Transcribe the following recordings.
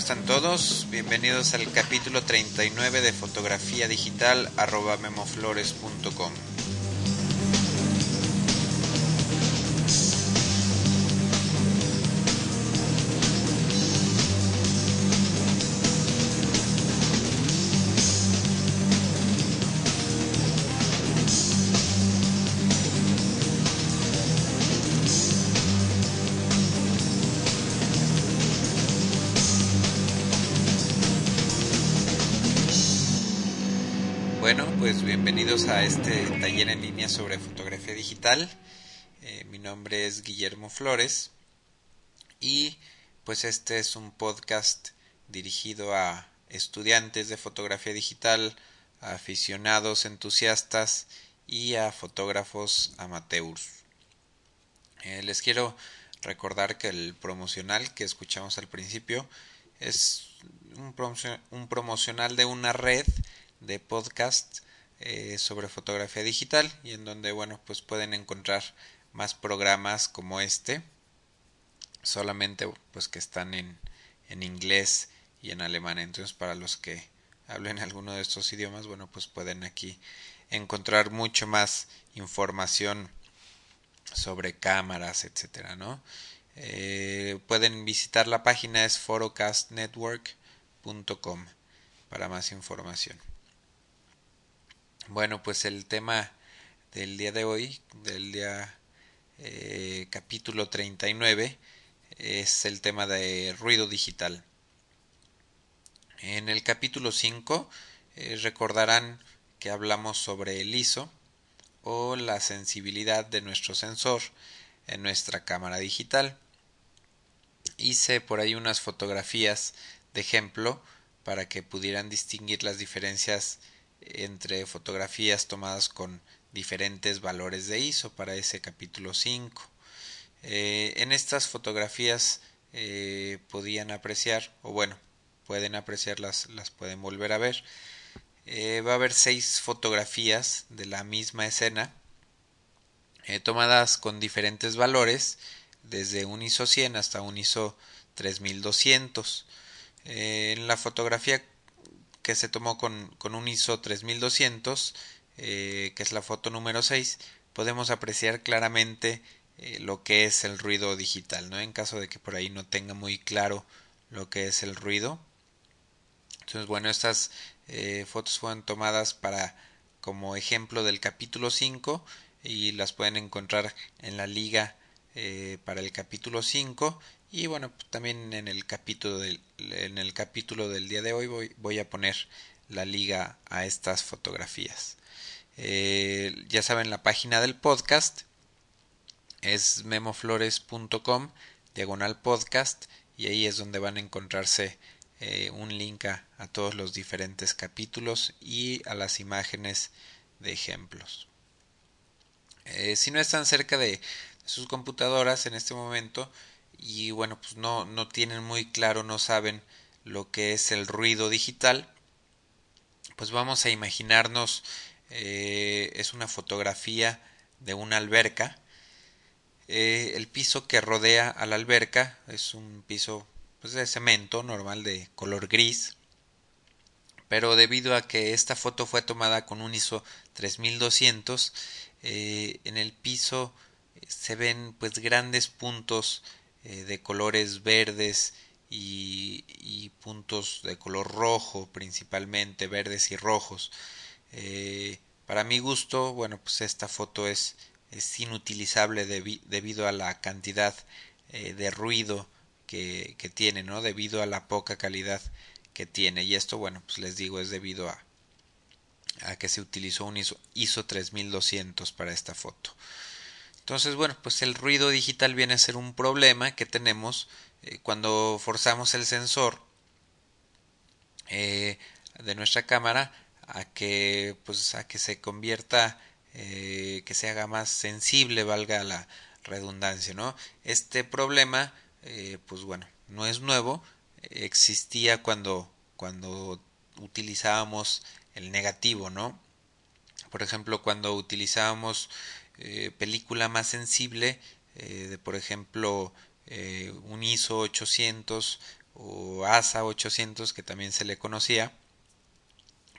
están todos? Bienvenidos al capítulo 39 de fotografía digital arroba memoflores.com. bienvenidos a este taller en línea sobre fotografía digital. Eh, mi nombre es Guillermo Flores y pues este es un podcast dirigido a estudiantes de fotografía digital, a aficionados entusiastas y a fotógrafos amateurs. Eh, les quiero recordar que el promocional que escuchamos al principio es un, promocio- un promocional de una red de podcast eh, sobre fotografía digital y en donde bueno pues pueden encontrar más programas como este solamente pues que están en, en inglés y en alemán. Entonces para los que hablen alguno de estos idiomas bueno pues pueden aquí encontrar mucho más información sobre cámaras etcétera no Eh, pueden visitar la página es forocastnetwork.com para más información bueno, pues el tema del día de hoy, del día eh, capítulo 39, es el tema de ruido digital. En el capítulo 5 eh, recordarán que hablamos sobre el ISO o la sensibilidad de nuestro sensor en nuestra cámara digital. Hice por ahí unas fotografías de ejemplo para que pudieran distinguir las diferencias entre fotografías tomadas con diferentes valores de ISO para ese capítulo 5. Eh, en estas fotografías eh, podían apreciar, o bueno, pueden apreciarlas, las pueden volver a ver. Eh, va a haber seis fotografías de la misma escena tomadas con diferentes valores, desde un ISO 100 hasta un ISO 3200. Eh, en la fotografía que se tomó con, con un ISO 3200, eh, que es la foto número 6, podemos apreciar claramente eh, lo que es el ruido digital, ¿no? En caso de que por ahí no tenga muy claro lo que es el ruido. Entonces, bueno, estas eh, fotos fueron tomadas para como ejemplo del capítulo 5 y las pueden encontrar en la liga eh, para el capítulo 5 y bueno también en el capítulo del, en el capítulo del día de hoy voy, voy a poner la liga a estas fotografías. Eh, ya saben la página del podcast es memoflores.com diagonal podcast y ahí es donde van a encontrarse eh, un link a, todos los diferentes capítulos y a las imágenes de ejemplos. Eh, si no están cerca de sus computadoras en este momento y bueno pues no, no tienen muy claro no saben lo que es el ruido digital pues vamos a imaginarnos eh, es una fotografía de una alberca. Eh, el piso que rodea a la alberca es un piso pues, de cemento normal de color gris pero debido a que esta foto fue tomada con un ISO 3200 eh, en el piso se ven pues grandes puntos eh, de colores verdes y, puntos de color rojo principalmente verdes y rojos. Eh, para mi gusto bueno pues esta foto es, es inutilizable debi debido a la cantidad eh, de ruido que, que, tiene no debido a la poca calidad que tiene. Y esto bueno pues les digo es debido a a que se utilizó un ISO, ISO 3200 para esta foto. Entonces, bueno, pues el ruido digital viene a ser un problema que tenemos eh, cuando forzamos el sensor eh, de nuestra cámara a que pues a que se convierta eh, que se haga más sensible, valga la redundancia, ¿no? Este problema, pues bueno, no es nuevo, existía cuando, cuando utilizábamos el negativo, ¿no? Por ejemplo, cuando utilizábamos eh, película más sensible, de por ejemplo un ISO 800 o ASA 800 que también se le conocía,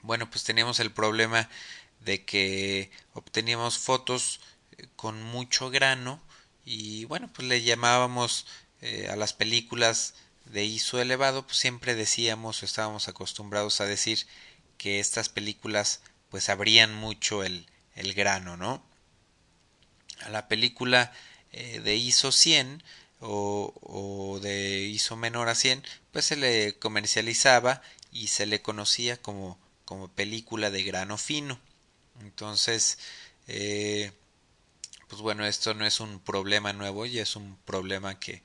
bueno, pues teníamos el problema de que obteníamos fotos eh, con mucho grano y bueno, pues le llamábamos eh, a las películas de ISO elevado, pues siempre decíamos o estábamos acostumbrados a decir que estas películas pues abrían mucho el, el grano, ¿no? La película eh, de ISO 100 o, o de ISO menor a 100 pues se le comercializaba y se le conocía como como película de grano fino. Entonces, eh, pues bueno, esto no es un problema nuevo y es un problema que,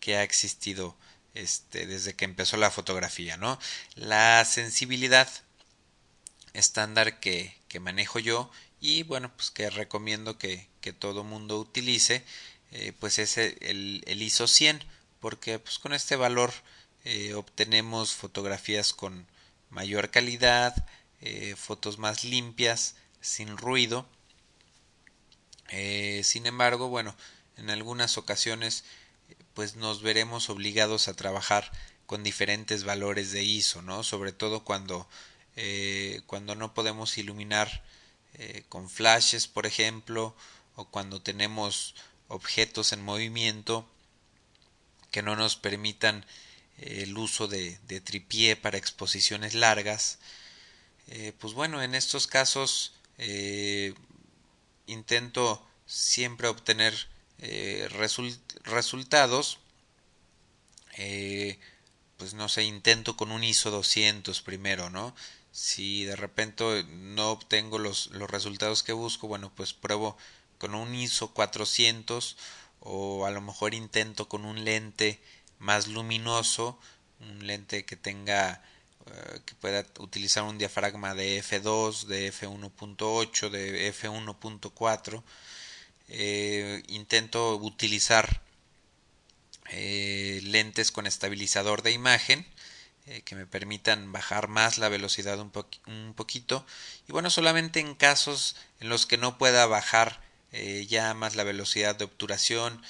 que ha existido este, desde que empezó la fotografía, ¿no? La sensibilidad estándar que, que manejo yo y bueno, pues que recomiendo que, que todo mundo utilice, eh, pues es el, ISO 100, porque pues con este valor eh, obtenemos fotografías con mayor calidad, eh, fotos más limpias, sin ruido. Sin embargo, bueno, en algunas ocasiones pues nos veremos obligados a trabajar con diferentes valores de ISO, ¿no? Sobre todo cuando, cuando no podemos iluminar con flashes, por ejemplo, o cuando tenemos objetos en movimiento que no nos permitan el uso de, de tripié para exposiciones largas. Eh, pues bueno, en estos casos eh, intento siempre obtener eh, resultados. pues no sé, intento con un ISO 200 primero, ¿no? Si de repente no obtengo los, los resultados que busco, bueno, pues pruebo con un ISO 400 o a lo mejor intento con un lente más luminoso, un lente que tenga eh, que pueda utilizar un diafragma de F2, de F1.8, de F1.4. Eh, intento utilizar eh, lentes con estabilizador de imagen que me permitan bajar más la velocidad un, un, poquito y bueno solamente en casos en los que no pueda bajar ya más la velocidad de obturación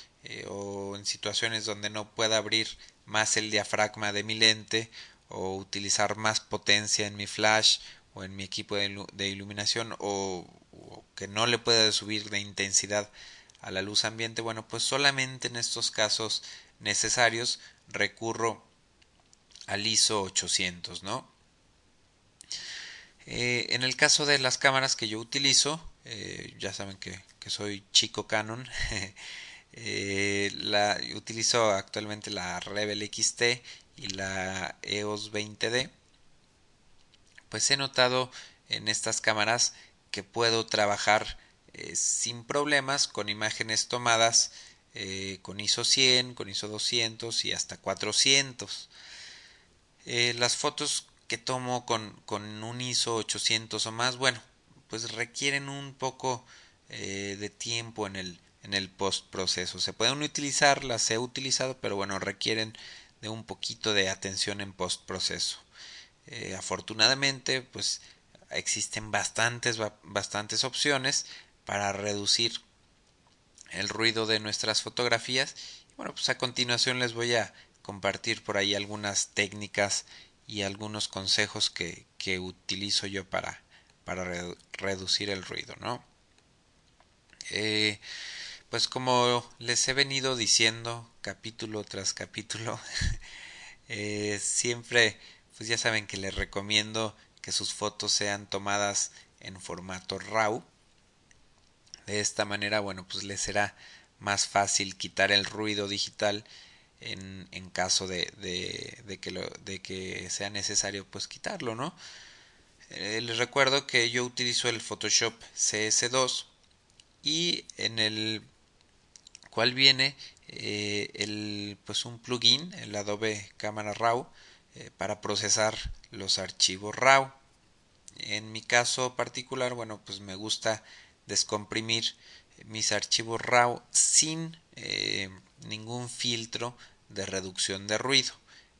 o en situaciones donde no pueda abrir más el diafragma de mi lente o utilizar más potencia en mi flash o en mi equipo de, iluminación o, que no le pueda subir de intensidad a la luz ambiente, bueno, pues solamente en estos casos necesarios recurro al ISO 800, ¿no? Eh, en el caso de las cámaras que yo utilizo, eh, ya saben que, que, soy chico Canon, eh, la, utilizo actualmente la Rebel XT y la EOS 20D, pues he notado en estas cámaras que puedo trabajar eh, sin problemas con imágenes tomadas con ISO 100, con ISO 200 y hasta 400. Eh, las fotos que tomo con, con, un ISO 800 o más, bueno, pues requieren un poco de tiempo en el, en el post proceso. Se pueden utilizar, las he utilizado, pero bueno, requieren de un poquito de atención en postproceso. Eh, afortunadamente, pues existen bastantes, bastantes opciones para reducir el ruido de nuestras fotografías. Bueno, pues a continuación les voy a compartir por ahí algunas técnicas y algunos consejos que, que utilizo yo para, para reducir el ruido, ¿no? Eh, pues como les he venido diciendo capítulo tras capítulo, eh, siempre, pues ya saben que les recomiendo que sus fotos sean tomadas en formato RAW. De esta manera, bueno, pues les será más fácil quitar el ruido digital en, en caso de, de, que lo, de que sea necesario pues quitarlo, ¿no? Eh, les recuerdo que yo utilizo el Photoshop CS2 y en el cual viene eh, el, pues un plugin, el Adobe Cámara RAW, eh, para procesar los archivos RAW. En mi caso particular, bueno, pues me gusta descomprimir mis archivos RAW sin ningún filtro de reducción de ruido.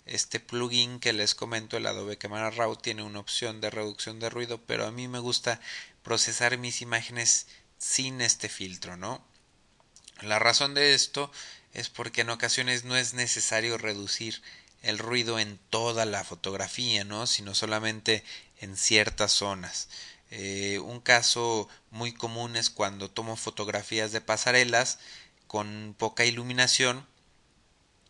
Este plugin que les comento, el Adobe Camera Raw, tiene una opción de reducción de ruido, pero a mí me gusta procesar mis imágenes sin este filtro, ¿no? La razón de esto es porque en ocasiones no es necesario reducir el ruido en toda la fotografía, ¿no? sino solamente en ciertas zonas. Eh, un caso muy común es cuando tomo fotografías de pasarelas con poca iluminación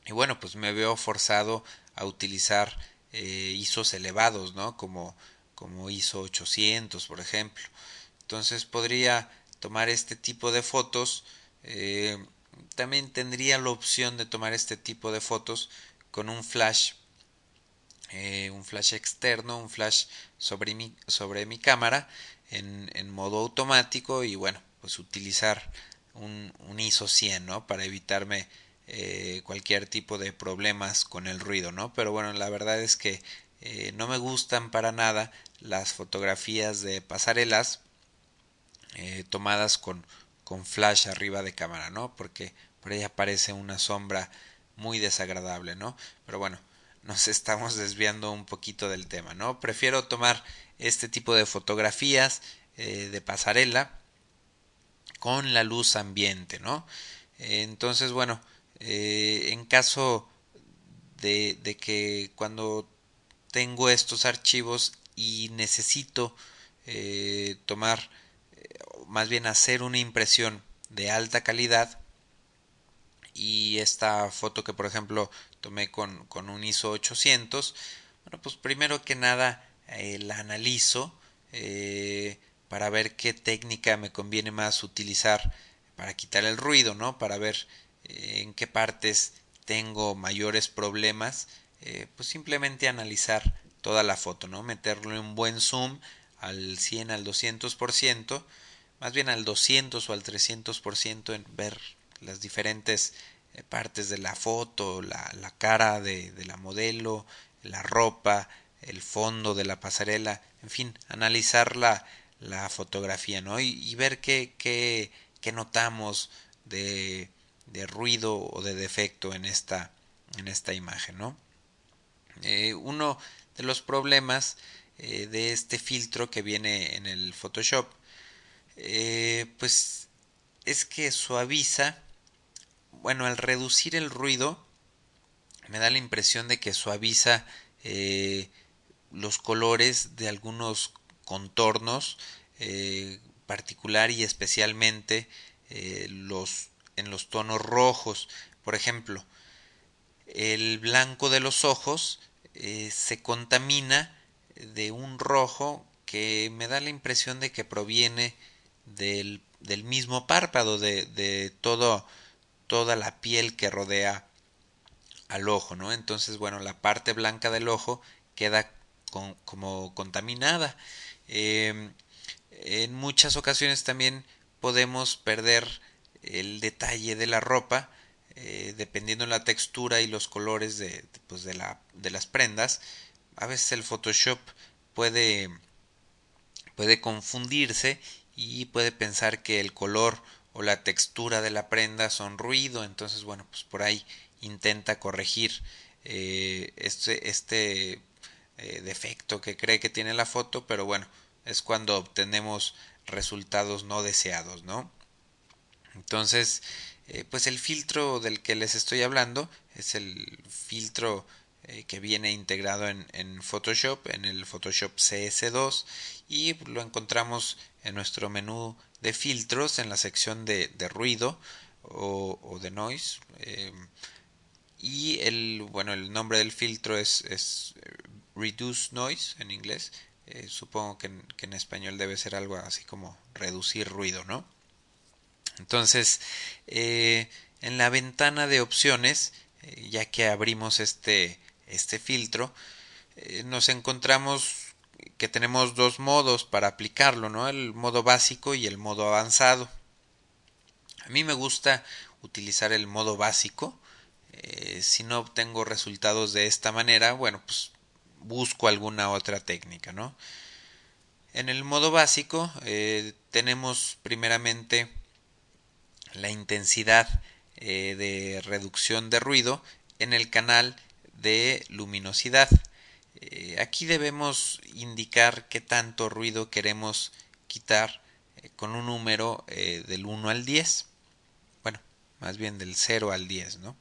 y bueno, pues me veo forzado a utilizar eh, ISOs elevados, ¿no? Como, como ISO 800, por ejemplo. Entonces podría tomar este tipo de fotos. Eh, también tendría la opción de tomar este tipo de fotos con un flash eh, un flash externo un flash sobre mi, sobre mi cámara en, en modo automático y bueno pues utilizar un, un ISO 100 ¿no? para evitarme eh, cualquier tipo de problemas con el ruido no pero bueno la verdad es que eh, no me gustan para nada las fotografías de pasarelas tomadas con, con flash arriba de cámara no porque por ahí aparece una sombra muy desagradable, ¿no? Pero bueno, nos estamos desviando un poquito del tema, ¿no? Prefiero tomar este tipo de fotografías eh, de pasarela con la luz ambiente, ¿no? entonces, bueno, eh, en caso de, que cuando tengo estos archivos y necesito eh, tomar, más bien hacer una impresión de alta calidad, y esta foto que por ejemplo tomé con, un ISO 800 bueno pues primero que nada eh, la analizo eh, para ver qué técnica me conviene más utilizar para quitar el ruido no para ver eh, en qué partes tengo mayores problemas pues simplemente analizar toda la foto no meterle un buen zoom al 100 al 200% más bien al 200 o al 300% en ver las diferentes eh, partes de la foto, la, la cara de, de, la modelo, la ropa, el fondo de la pasarela, en fin, analizar la, la fotografía, ¿no? Y, y ver qué, qué, qué notamos de, de, ruido o de defecto en esta, en esta imagen, ¿no? Eh, uno de los problemas eh, de este filtro que viene en el Photoshop, eh, pues es que suaviza bueno, al reducir el ruido, me da la impresión de que suaviza los colores de algunos contornos, particular y especialmente los en los tonos rojos. Por ejemplo, el blanco de los ojos eh, se contamina de un rojo que me da la impresión de que proviene del, del mismo párpado, de, de todo toda la piel que rodea al ojo, ¿no? Entonces, bueno, la parte blanca del ojo queda como contaminada. Em, en muchas ocasiones también podemos perder el detalle de la ropa, eh, dependiendo de la textura y los colores de, pues de, la, de las prendas. A veces el Photoshop puede, puede confundirse y puede pensar que el color o la textura de la prenda son ruido, entonces bueno, pues por ahí intenta corregir eh, este, este eh, defecto que cree que tiene la foto, pero bueno, es cuando obtenemos resultados no deseados, ¿no? Entonces, eh, pues el filtro del que les estoy hablando es el filtro que viene integrado en, Photoshop, en el Photoshop CS2 y lo encontramos en nuestro menú de filtros en la sección de, ruido o, de noise eh, y el bueno el nombre del filtro es, reduce noise en inglés eh, supongo que en, que en, español debe ser algo así como reducir ruido no entonces eh, en la ventana de opciones eh, ya que abrimos este este filtro eh, nos encontramos que tenemos dos modos para aplicarlo, ¿no? El modo básico y el modo avanzado. A mí me gusta utilizar el modo básico. Si no obtengo resultados de esta manera, bueno, pues busco alguna otra técnica, ¿no? En el modo básico tenemos primeramente la intensidad eh, de reducción de ruido en el canal de luminosidad. Eh, aquí debemos indicar qué tanto ruido queremos quitar con un número del 1 al 10. Bueno, más bien del 0 al 10, ¿no?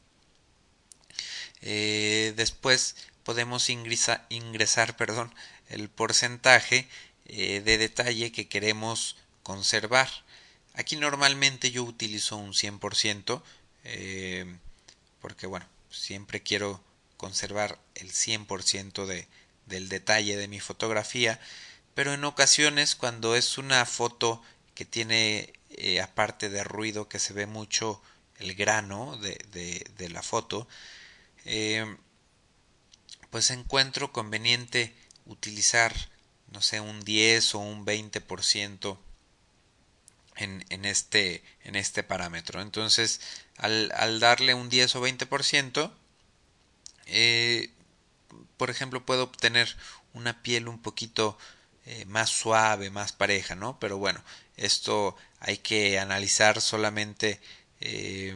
después podemos ingresar, ingresar perdón, el porcentaje de detalle que queremos conservar. Aquí normalmente yo utilizo un 100%, eh, porque bueno, siempre quiero conservar el 100% de, del detalle de mi fotografía, pero en ocasiones cuando es una foto que tiene, eh, aparte de ruido, que se ve mucho el grano de, de, la foto, eh, pues encuentro conveniente utilizar, no sé, un 10 o un 20% en, este, en este parámetro. Entonces, al, darle un 10 o 20%, eh, por ejemplo, puedo obtener una piel un poquito eh, más suave, más pareja, ¿no? Pero bueno, esto hay que analizar solamente eh,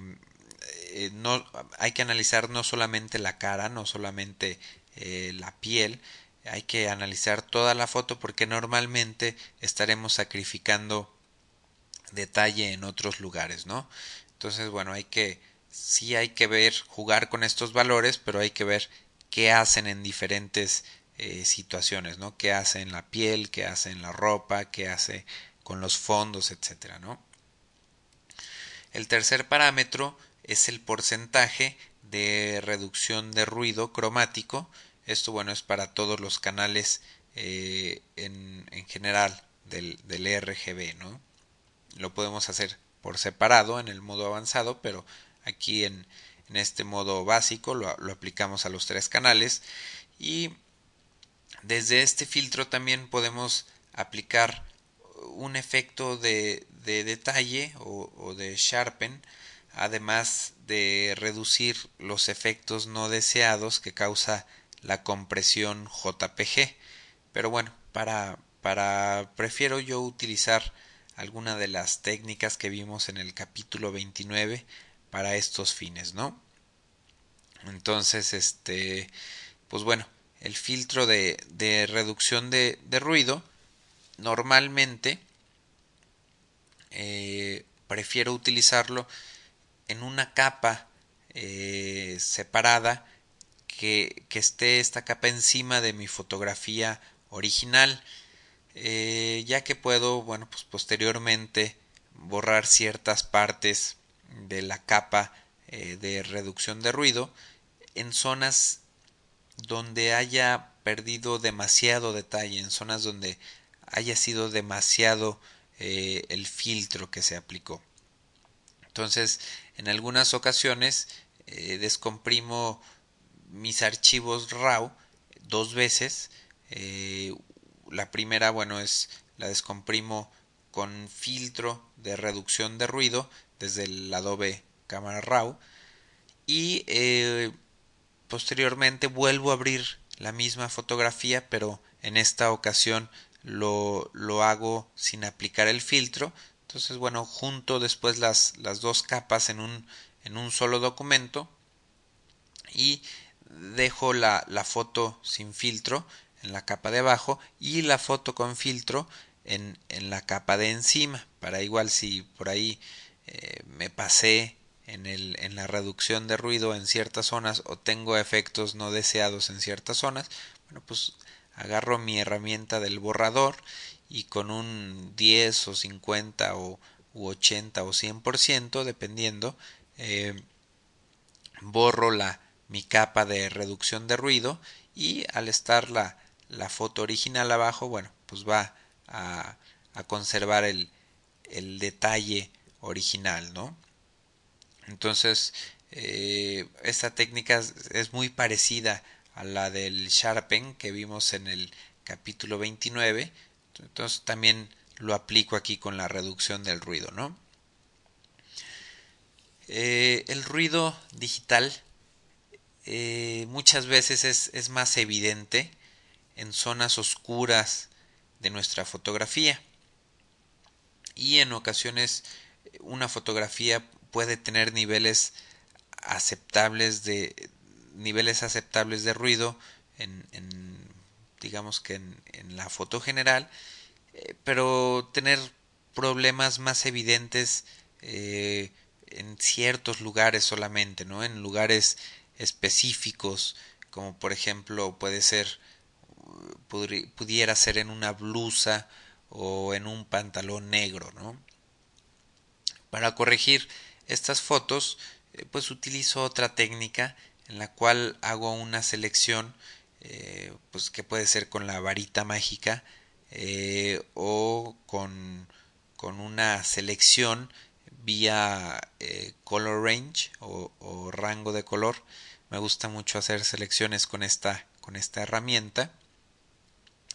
no hay que analizar no solamente la cara, no solamente la piel, hay que analizar toda la foto porque normalmente estaremos sacrificando detalle en otros lugares, ¿no? Entonces, bueno, hay que, sí hay que ver, jugar con estos valores, pero hay que ver qué hacen en diferentes eh, situaciones, ¿no? Qué hace en la piel, qué hace en la ropa, qué hace con los fondos, etcétera, ¿no? El tercer parámetro es el porcentaje de reducción de ruido cromático. Esto, bueno, es para todos los canales eh, en, en, general del, del RGB, ¿no? Lo podemos hacer por separado en el modo avanzado, pero aquí en, este modo básico lo, aplicamos a los tres canales. Y desde este filtro también podemos aplicar un efecto de, de detalle o, o, de sharpen además de reducir los efectos no deseados que causa la compresión JPG pero bueno para, para prefiero yo utilizar alguna de las técnicas que vimos en el capítulo 29 para estos fines, ¿no? Entonces, este, pues bueno, el filtro de, de reducción de, de, ruido, normalmente eh, prefiero utilizarlo en una capa eh, separada que, que esté esta capa encima de mi fotografía original eh, ya que puedo, bueno, pues posteriormente borrar ciertas partes de la capa eh, de reducción de ruido en zonas donde haya perdido demasiado detalle, en zonas donde haya sido demasiado eh, el filtro que se aplicó. Entonces, en algunas ocasiones descomprimo mis archivos RAW dos veces, la primera, bueno, es la descomprimo con filtro de reducción de ruido desde el Adobe Camera Raw y eh, posteriormente vuelvo a abrir la misma fotografía pero en esta ocasión lo, lo hago sin aplicar el filtro. Entonces bueno junto después las, las dos capas en un, en un solo documento y dejo la, la foto sin filtro en la capa de abajo y la foto con filtro en, en la capa de encima para igual si por ahí eh, me pasé en, el, en la reducción de ruido en ciertas zonas o tengo efectos no deseados en ciertas zonas bueno pues agarro mi herramienta del borrador y con un 10 o 50 o u 80 o 100% dependiendo eh, borro la mi capa de reducción de ruido y al estar la, foto original abajo, bueno, pues va a, conservar el, detalle original, ¿no? Entonces, eh, esta técnica es muy parecida a la del Sharpen que vimos en el capítulo 29. Entonces, también lo aplico aquí con la reducción del ruido, ¿no? Eh, el ruido digital eh, muchas veces es, es, más evidente en zonas oscuras de nuestra fotografía. Y en ocasiones una fotografía puede tener niveles aceptables de niveles aceptables de ruido en, digamos que en, la foto general eh, pero tener problemas más evidentes eh, en ciertos lugares solamente no en lugares específicos como por ejemplo puede ser pudiera ser en una blusa o en un pantalón negro no para corregir estas fotos eh, pues utilizo otra técnica en la cual hago una selección eh, pues que puede ser con la varita mágica eh, o con, con, una selección vía color range o, o, rango de color. Me gusta mucho hacer selecciones con esta con esta herramienta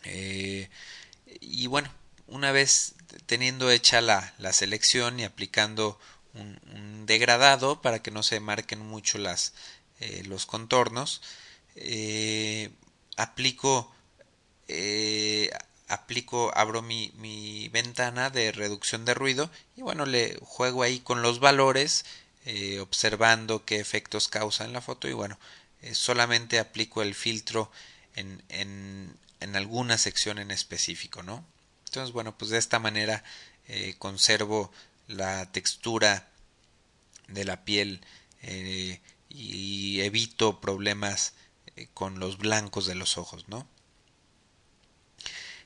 y bueno una vez teniendo hecha la, la selección y aplicando un, degradado para que no se marquen mucho las, eh, los contornos. Eh, aplico, eh, aplico, abro mi, mi, ventana de reducción de ruido y bueno, le juego ahí con los valores, observando qué efectos causa en la foto y bueno, solamente aplico el filtro en, en, en, alguna sección en específico, ¿no? Entonces, bueno, pues de esta manera conservo la textura de la piel eh, y evito problemas eh, con los blancos de los ojos, ¿no?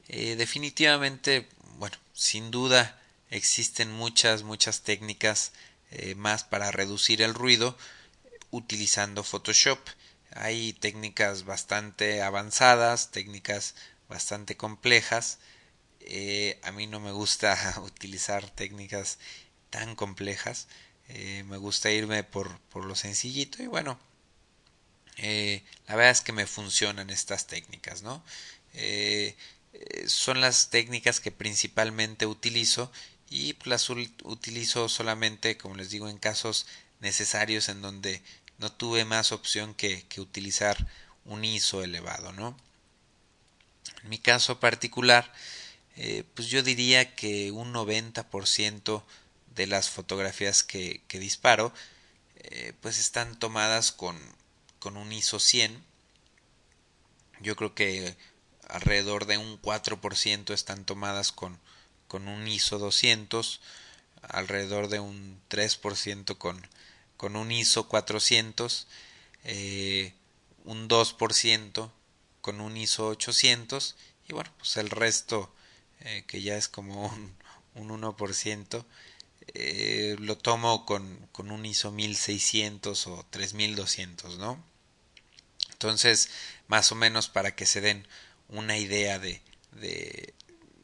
Eh, definitivamente, bueno, sin duda existen muchas, muchas técnicas más para reducir el ruido utilizando Photoshop. Hay técnicas bastante avanzadas, técnicas bastante complejas. a mí no me gusta utilizar técnicas tan complejas. Eh, me gusta irme por, por, lo sencillito y bueno, eh, la verdad es que me funcionan estas técnicas, ¿no? Eh, son las técnicas que principalmente utilizo y las utilizo solamente, como les digo, en casos necesarios en donde no tuve más opción que, que utilizar un ISO elevado, ¿no? En mi caso particular, pues yo diría que un 90% de las fotografías que, disparo eh, pues están tomadas con, con un ISO 100 yo creo que alrededor de un 4% están tomadas con, con un ISO 200 alrededor de un 3% con, con un ISO 400 eh, un 2% con un ISO 800 y bueno pues el resto eh, que ya es como un, un 1% eh, lo tomo con, con, un ISO 1600 o 3200, ¿no? Entonces, más o menos para que se den una idea de, de,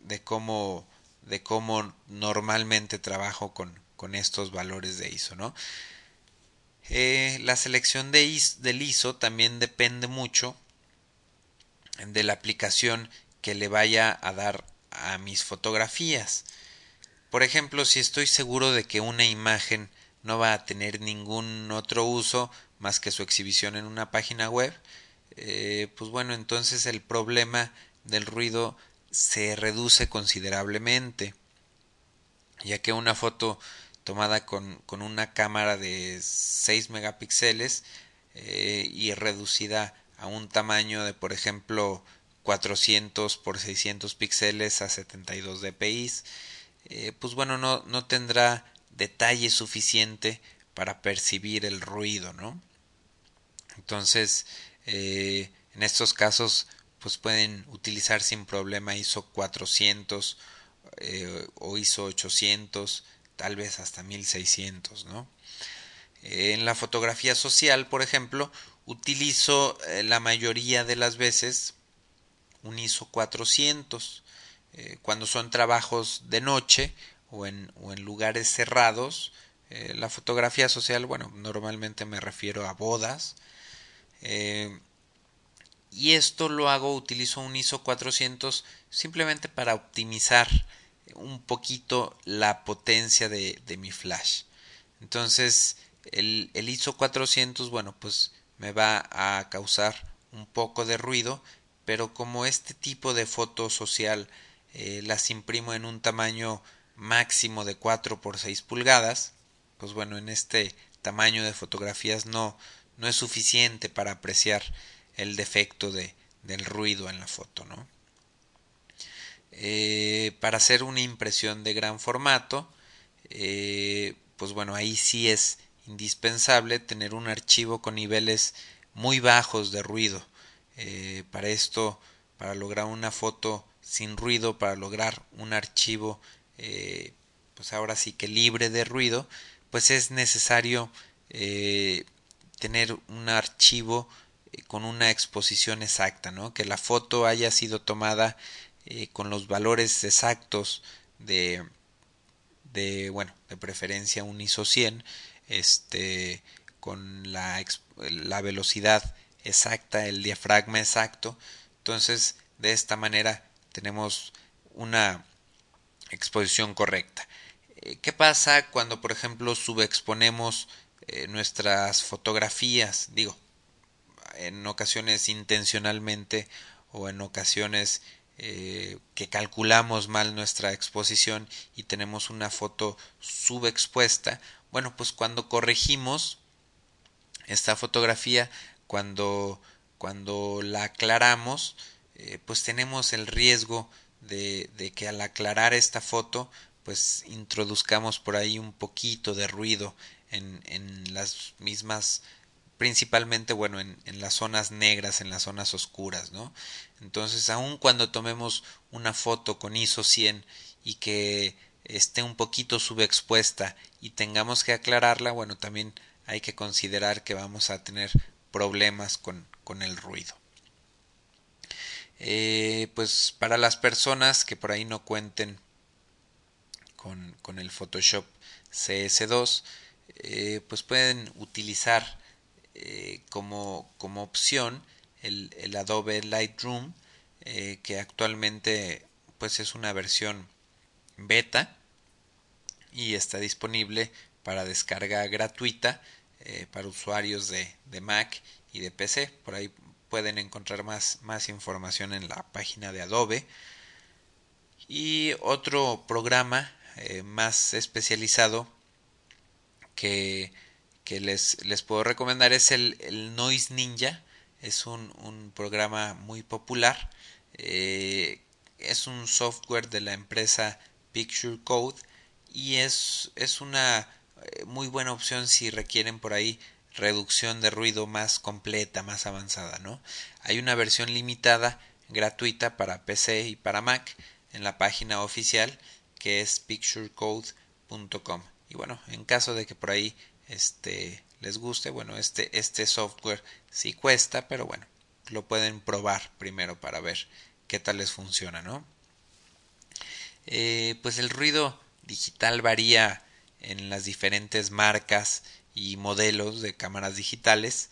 de cómo, de cómo normalmente trabajo con, con estos valores de ISO, ¿no? Eh, la selección de ISO, del ISO también depende mucho de la aplicación que le vaya a dar a mis fotografías. Por ejemplo, si estoy seguro de que una imagen no va a tener ningún otro uso más que su exhibición en una página web, eh, pues bueno, entonces el problema del ruido se reduce considerablemente, ya que una foto tomada con, con una cámara de 6 megapíxeles eh, y reducida a un tamaño de, por ejemplo, 400 por 600 píxeles a 72 dpi, eh, pues bueno, no, no tendrá detalle suficiente para percibir el ruido, ¿no? Entonces, eh, en estos casos, pues pueden utilizar sin problema ISO 400 eh, o ISO 800, tal vez hasta 1600, ¿no? en la fotografía social, por ejemplo, utilizo la mayoría de las veces un ISO 400 eh, cuando son trabajos de noche o en, lugares cerrados, eh, la fotografía social, bueno, normalmente me refiero a bodas. Eh, y esto lo hago, utilizo un ISO 400 simplemente para optimizar un poquito la potencia de, mi flash. Entonces, el, el, ISO 400, bueno, pues me va a causar un poco de ruido, pero como este tipo de foto social eh, las imprimo en un tamaño máximo de 4 por 6 pulgadas, pues bueno, en este tamaño de fotografías no, no es suficiente para apreciar el defecto de, del ruido en la foto, ¿no? Eh, para hacer una impresión de gran formato, eh, pues bueno, ahí sí es indispensable tener un archivo con niveles muy bajos de ruido. Eh, para esto, para lograr una foto sin ruido, para lograr un archivo, pues ahora sí que libre de ruido, pues es necesario tener un archivo con una exposición exacta, ¿no? Que la foto haya sido tomada eh, con los valores exactos de, de, bueno, de preferencia un ISO 100, este, con la, la velocidad exacta, el diafragma exacto. Entonces, de esta manera tenemos una exposición correcta. Eh, ¿Qué pasa cuando, por ejemplo, subexponemos eh, nuestras fotografías? Digo, en ocasiones intencionalmente o en ocasiones eh, que calculamos mal nuestra exposición y tenemos una foto subexpuesta, bueno, pues cuando corregimos esta fotografía, cuando, cuando la aclaramos, eh, pues tenemos el riesgo de, de que al aclarar esta foto, pues introduzcamos por ahí un poquito de ruido en, en las mismas principalmente bueno en, las zonas negras en las zonas oscuras no entonces aun cuando tomemos una foto con ISO 100 y que esté un poquito subexpuesta y tengamos que aclararla bueno también hay que considerar que vamos a tener problemas con, con el ruido. Eh, pues para las personas que por ahí no cuenten con, con el Photoshop CS2 eh, pues pueden utilizar eh, como, como, opción el, el Adobe Lightroom eh, que actualmente pues es una versión beta y está disponible para descarga gratuita eh, para usuarios de, de, Mac y de PC por ahí pueden encontrar más, más información en la página de Adobe. Y otro programa más especializado que que les, les puedo recomendar es el, el Noise Ninja. Es un, un programa muy popular. Eh, es un software de la empresa Picture Code y es, es una eh, muy buena opción si requieren por ahí reducción de ruido más completa, más avanzada, ¿no? Hay una versión limitada gratuita para PC y para Mac en la página oficial que es picturecode.com. Y bueno, en caso de que por ahí este les guste bueno este este software sí cuesta pero bueno lo pueden probar primero para ver qué tal les funciona no eh, pues el ruido digital varía en las diferentes marcas y modelos de cámaras digitales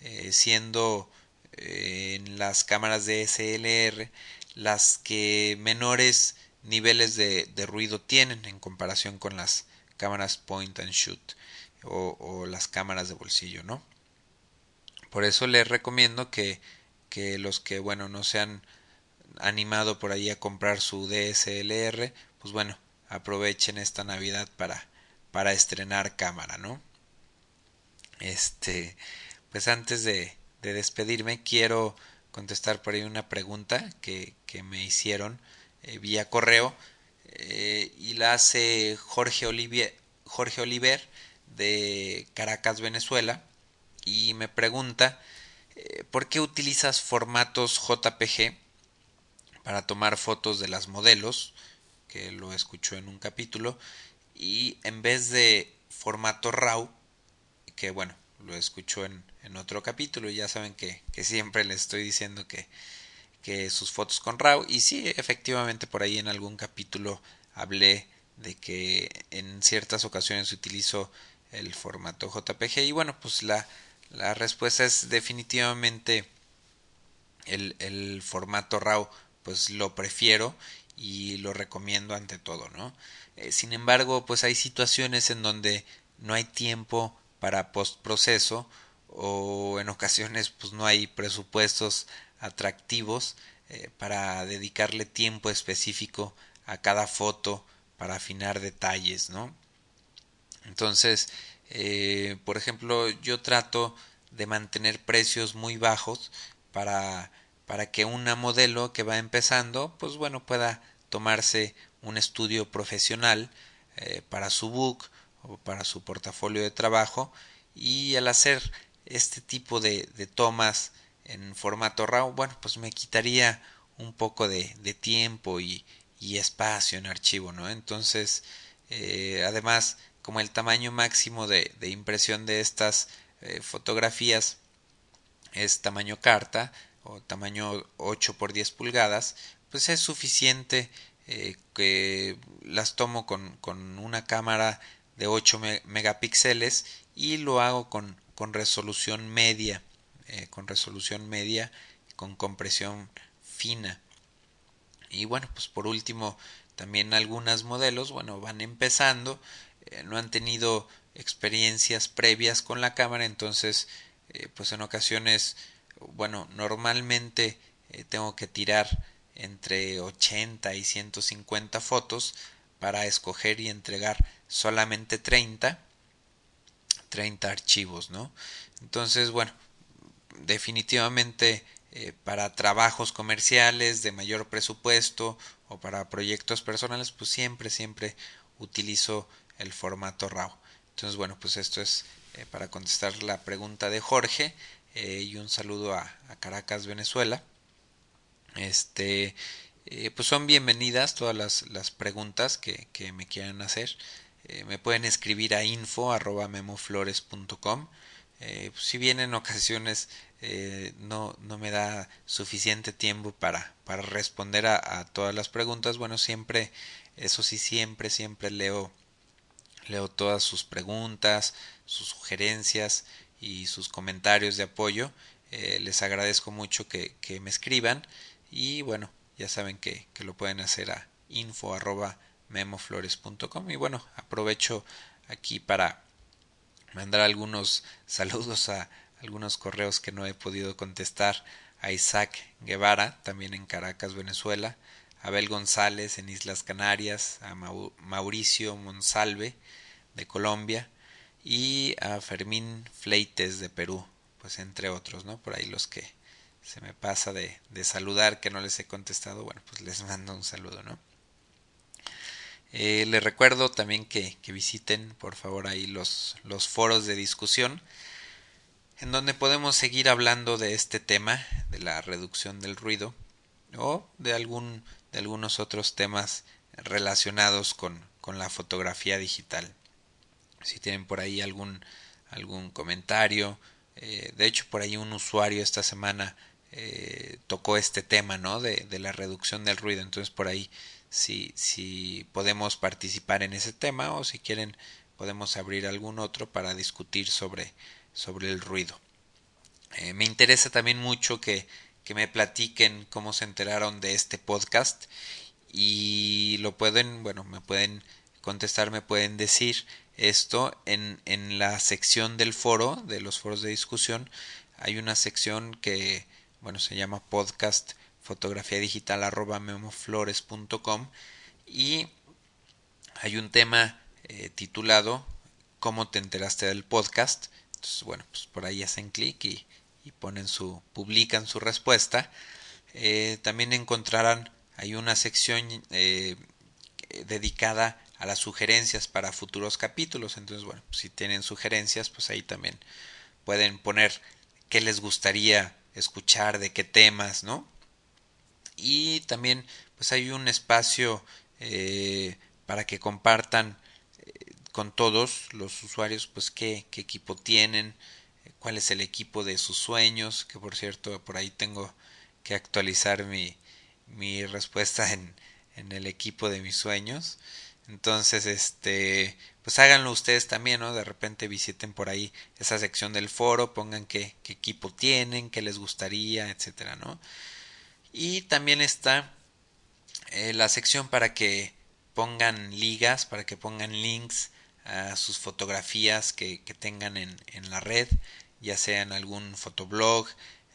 eh, siendo eh, en las cámaras de SLR las que menores niveles de, de ruido tienen en comparación con las cámaras point and shoot o, las cámaras de bolsillo, ¿no? Por eso les recomiendo que, que los que, bueno, no se han animado por ahí a comprar su DSLR, pues bueno, aprovechen esta Navidad para, para estrenar cámara, ¿no? Este, pues antes de, de despedirme, quiero contestar por ahí una pregunta que, que me hicieron eh, vía correo eh, y la hace Jorge Olivier, Jorge Oliver de Caracas, Venezuela, y me pregunta eh, ¿por qué utilizas formatos JPG para tomar fotos de las modelos? que lo escuchó en un capítulo, y en vez de formato RAW, que bueno, lo escuchó en, en otro capítulo, y ya saben que, que siempre les estoy diciendo que, que sus fotos con RAW, y sí, efectivamente por ahí en algún capítulo hablé de que en ciertas ocasiones utilizo el formato JPG y bueno pues la, la respuesta es definitivamente el, el, formato RAW pues lo prefiero y lo recomiendo ante todo no eh, sin embargo pues hay situaciones en donde no hay tiempo para postproceso o en ocasiones pues no hay presupuestos atractivos eh, para dedicarle tiempo específico a cada foto para afinar detalles, ¿no? Entonces, eh, por ejemplo, yo trato de mantener precios muy bajos para, para que una modelo que va empezando, pues bueno, pueda tomarse un estudio profesional eh, para su book o para su portafolio de trabajo y al hacer este tipo de, de tomas en formato RAW, bueno, pues me quitaría un poco de, de tiempo y, y, espacio en archivo, ¿no? Entonces, eh, además, como el tamaño máximo de, impresión de estas eh, fotografías es tamaño carta o tamaño 8 por 10 pulgadas, pues es suficiente eh, que las tomo con, una cámara de 8 megapíxeles y lo hago con, resolución media, eh, con resolución media, con compresión fina. Y bueno, pues por último, también algunos modelos, bueno, van empezando, no han tenido experiencias previas con la cámara, entonces, eh, pues en ocasiones, bueno, normalmente tengo que tirar entre 80 y 150 fotos para escoger y entregar solamente 30 30 archivos, ¿no? Entonces, bueno, definitivamente eh, para trabajos comerciales de mayor presupuesto o para proyectos personales, pues siempre, siempre utilizo el formato RAW. Entonces, bueno, pues esto es eh, para contestar la pregunta de Jorge eh, y un saludo a, Caracas, Venezuela. Este, pues son bienvenidas todas las, las preguntas que, que me quieran hacer. Eh, me pueden escribir a info arroba memoflores.com. Eh, si bien en ocasiones eh, no, no me da suficiente tiempo para, para responder a, a, todas las preguntas, bueno, siempre, eso sí, siempre, siempre leo, leo todas sus preguntas, sus sugerencias y sus comentarios de apoyo. Eh, les agradezco mucho que, me escriban y bueno, ya saben que, que lo pueden hacer a info arroba memoflores.com y bueno, aprovecho aquí para mandar algunos saludos a algunos correos que no he podido contestar. A Isaac Guevara, también en Caracas, Venezuela, Abel González en Islas Canarias, a Mauricio Monsalve de Colombia y a Fermín Fleites de Perú, pues entre otros, ¿no? Por ahí los que se me pasa de, de saludar que no les he contestado, bueno, pues les mando un saludo, ¿no? Eh, les recuerdo también que, que, visiten por favor ahí los, los foros de discusión en donde podemos seguir hablando de este tema de la reducción del ruido o de algún de algunos otros temas relacionados con, con la fotografía digital. Si tienen por ahí algún algún comentario eh, de hecho por ahí un usuario esta semana eh, tocó este tema no de, de la reducción del ruido. Entonces por ahí si, si podemos participar en ese tema o si quieren podemos abrir algún otro para discutir sobre, sobre el ruido. Eh, me interesa también mucho que, que me platiquen cómo se enteraron de este podcast y lo pueden, bueno, me pueden contestar, me pueden decir esto en, en la sección del foro, de los foros de discusión, hay una sección que, bueno, se llama podcast fotografía digital arroba memoflores.com y hay un tema eh, titulado ¿Cómo te enteraste del podcast? Entonces, bueno, pues por ahí hacen clic y, y, ponen su, publican su respuesta. Eh, también encontrarán, hay una sección eh, dedicada a las sugerencias para futuros capítulos. Entonces, bueno, si tienen sugerencias, pues ahí también pueden poner qué les gustaría escuchar, de qué temas, ¿no? y también pues hay un espacio eh, para que compartan con todos los usuarios pues qué, qué equipo tienen cuál es el equipo de sus sueños que por cierto por ahí tengo que actualizar mi, mi respuesta en, en el equipo de mis sueños. Entonces este pues háganlo ustedes también no de repente visiten por ahí esa sección del foro pongan qué, qué equipo tienen qué les gustaría etcétera no y también está eh, la sección para que pongan ligas, para que pongan links a sus fotografías que, que tengan en, en, la red, ya sea en algún fotoblog,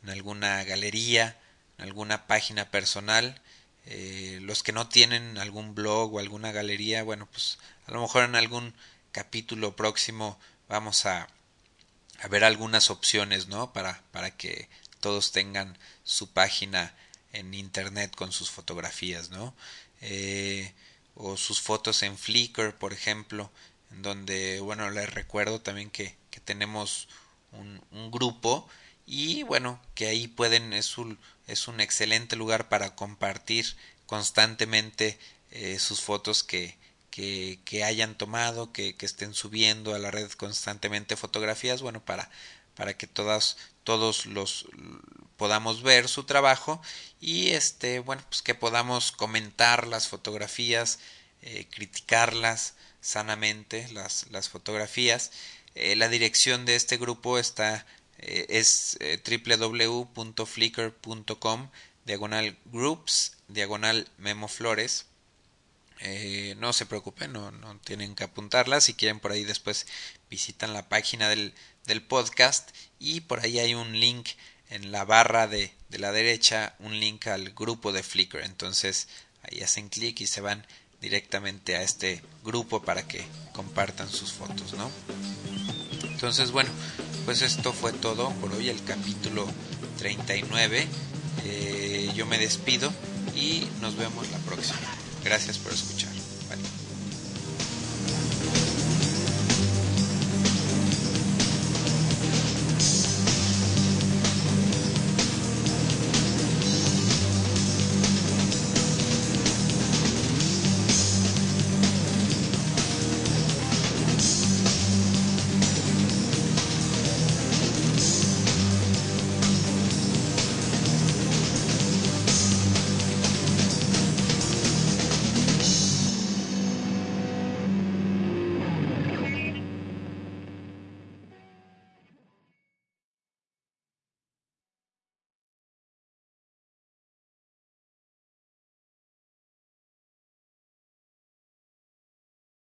en alguna galería alguna página personal. Eh, los que no tienen algún blog o alguna galería, bueno, pues a lo mejor en algún capítulo próximo vamos a, a ver algunas opciones, ¿no? Para, para que todos tengan su página en internet con sus fotografías, ¿no? Eh, o sus fotos en Flickr, por ejemplo, en donde, bueno, les recuerdo también que, que tenemos un, un, grupo y, bueno, que ahí pueden, es un, es un excelente lugar para compartir constantemente eh, sus fotos que, que, hayan tomado, que, que, estén subiendo a la red constantemente fotografías, bueno, para, para que todas, todos los podamos ver su trabajo y este bueno pues que podamos comentar las fotografías eh, criticarlas sanamente las, las fotografías eh, la dirección de este grupo está eh, es eh, www.flickr.com diagonal groups diagonal memoflores eh, no se preocupen, no, no, tienen que apuntarla. Si quieren por ahí después visitan la página del, del podcast y por ahí hay un link en la barra de, de, la derecha, un link al grupo de Flickr. Entonces ahí hacen clic y se van directamente a este grupo para que compartan sus fotos, ¿no? Entonces, bueno, pues esto fue todo por hoy, el capítulo 39. Eh, yo me despido y nos vemos la próxima. Gracias por escuchar.